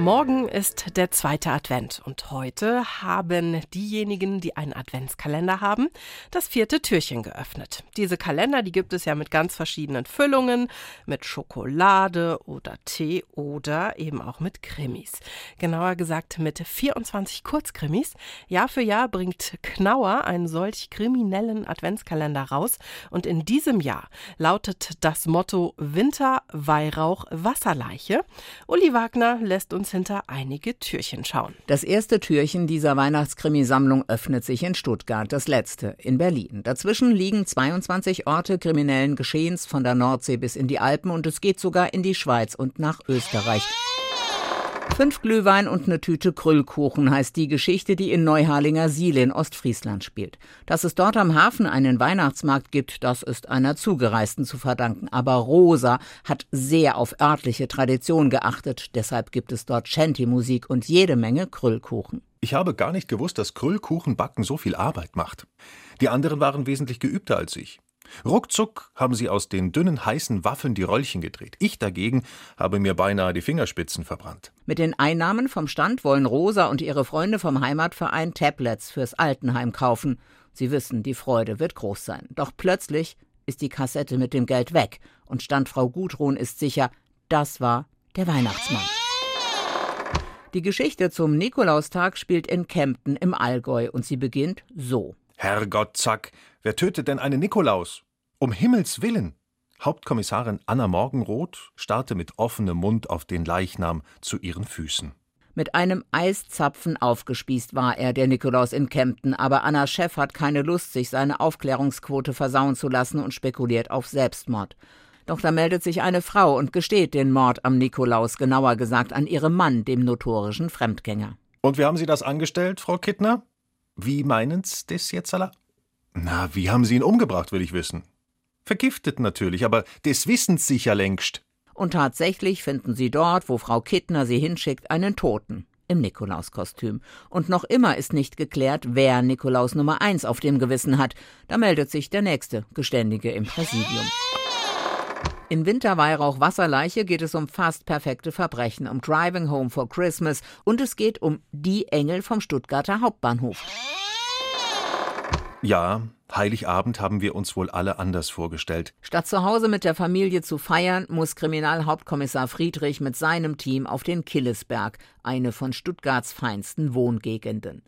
Morgen ist der zweite Advent und heute haben diejenigen, die einen Adventskalender haben, das vierte Türchen geöffnet. Diese Kalender, die gibt es ja mit ganz verschiedenen Füllungen, mit Schokolade oder Tee oder eben auch mit Krimis. Genauer gesagt mit 24 Kurzkrimis. Jahr für Jahr bringt Knauer einen solch kriminellen Adventskalender raus und in diesem Jahr lautet das Motto Winter, Weihrauch, Wasserleiche. Uli Wagner lässt uns hinter einige Türchen schauen. Das erste Türchen dieser Weihnachtskrimisammlung öffnet sich in Stuttgart, das letzte in Berlin. Dazwischen liegen 22 Orte kriminellen Geschehens von der Nordsee bis in die Alpen und es geht sogar in die Schweiz und nach Österreich. Fünf Glühwein und eine Tüte Krüllkuchen heißt die Geschichte, die in Neuharlinger Siele in Ostfriesland spielt. Dass es dort am Hafen einen Weihnachtsmarkt gibt, das ist einer Zugereisten zu verdanken. Aber Rosa hat sehr auf örtliche Tradition geachtet. Deshalb gibt es dort Shanty-Musik und jede Menge Krüllkuchen. Ich habe gar nicht gewusst, dass Krüllkuchenbacken so viel Arbeit macht. Die anderen waren wesentlich geübter als ich. Ruckzuck haben sie aus den dünnen heißen Waffeln die Röllchen gedreht. Ich dagegen habe mir beinahe die Fingerspitzen verbrannt. Mit den Einnahmen vom Stand wollen Rosa und ihre Freunde vom Heimatverein Tablets fürs Altenheim kaufen. Sie wissen, die Freude wird groß sein. Doch plötzlich ist die Kassette mit dem Geld weg und Standfrau Gudrun ist sicher, das war der Weihnachtsmann. Die Geschichte zum Nikolaustag spielt in Kempten im Allgäu und sie beginnt so. Herrgott, Zack, wer tötet denn einen Nikolaus? Um Himmels willen! Hauptkommissarin Anna Morgenroth starrte mit offenem Mund auf den Leichnam zu ihren Füßen. Mit einem Eiszapfen aufgespießt war er, der Nikolaus in Kempten, aber Anna Chef hat keine Lust, sich seine Aufklärungsquote versauen zu lassen und spekuliert auf Selbstmord. Doch da meldet sich eine Frau und gesteht den Mord am Nikolaus, genauer gesagt an ihrem Mann, dem notorischen Fremdgänger. Und wie haben Sie das angestellt, Frau Kittner? Wie meinen's das jetzt alla? Na, wie haben Sie ihn umgebracht, will ich wissen. Vergiftet natürlich, aber des Wissens sicher längst. Und tatsächlich finden sie dort, wo Frau Kittner sie hinschickt, einen Toten im Nikolauskostüm. Und noch immer ist nicht geklärt, wer Nikolaus Nummer eins auf dem Gewissen hat. Da meldet sich der nächste Geständige im Präsidium. In Winterweihrauch Wasserleiche geht es um fast perfekte Verbrechen, um Driving Home for Christmas und es geht um die Engel vom Stuttgarter Hauptbahnhof. Ja, Heiligabend haben wir uns wohl alle anders vorgestellt. Statt zu Hause mit der Familie zu feiern, muss Kriminalhauptkommissar Friedrich mit seinem Team auf den Killesberg, eine von Stuttgarts feinsten Wohngegenden.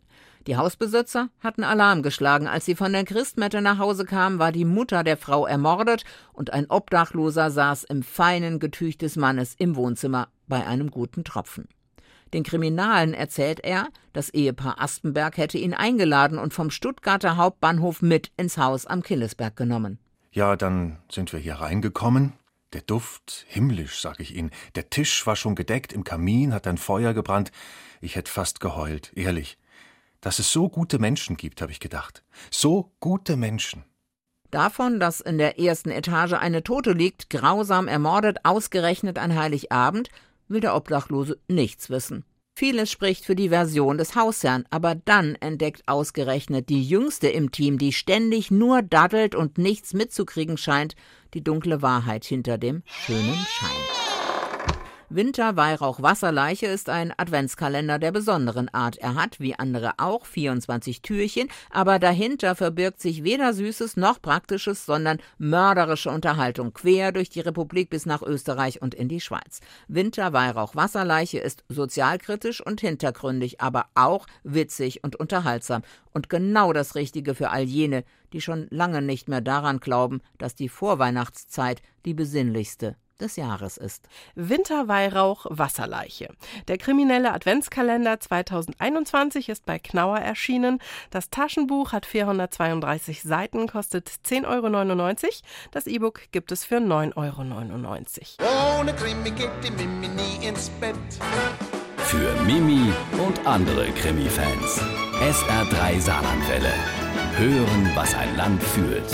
Die Hausbesitzer hatten Alarm geschlagen. Als sie von der Christmette nach Hause kamen, war die Mutter der Frau ermordet und ein Obdachloser saß im feinen Getüch des Mannes im Wohnzimmer bei einem guten Tropfen. Den Kriminalen erzählt er, das Ehepaar Aspenberg hätte ihn eingeladen und vom Stuttgarter Hauptbahnhof mit ins Haus am Killesberg genommen. Ja, dann sind wir hier reingekommen. Der Duft, himmlisch, sag ich Ihnen. Der Tisch war schon gedeckt, im Kamin hat ein Feuer gebrannt. Ich hätte fast geheult, ehrlich. Dass es so gute Menschen gibt, habe ich gedacht. So gute Menschen. Davon, dass in der ersten Etage eine Tote liegt, grausam ermordet, ausgerechnet an Heiligabend, will der Obdachlose nichts wissen. Vieles spricht für die Version des Hausherrn, aber dann entdeckt ausgerechnet die Jüngste im Team, die ständig nur daddelt und nichts mitzukriegen scheint, die dunkle Wahrheit hinter dem schönen Schein. Winter Weihrauch Wasserleiche ist ein Adventskalender der besonderen Art. Er hat, wie andere auch, 24 Türchen, aber dahinter verbirgt sich weder Süßes noch Praktisches, sondern mörderische Unterhaltung quer durch die Republik bis nach Österreich und in die Schweiz. Winter Weihrauch Wasserleiche ist sozialkritisch und hintergründig, aber auch witzig und unterhaltsam und genau das Richtige für all jene, die schon lange nicht mehr daran glauben, dass die Vorweihnachtszeit die besinnlichste des Jahres ist. Winterweihrauch Wasserleiche. Der kriminelle Adventskalender 2021 ist bei Knauer erschienen. Das Taschenbuch hat 432 Seiten, kostet 10,99 Euro. Das E-Book gibt es für 9,99 Euro. Ohne Krimi geht die Mimi nie ins Bett. Für Mimi und andere Krimi-Fans. SR3 Saarlandwelle. Hören, was ein Land fühlt.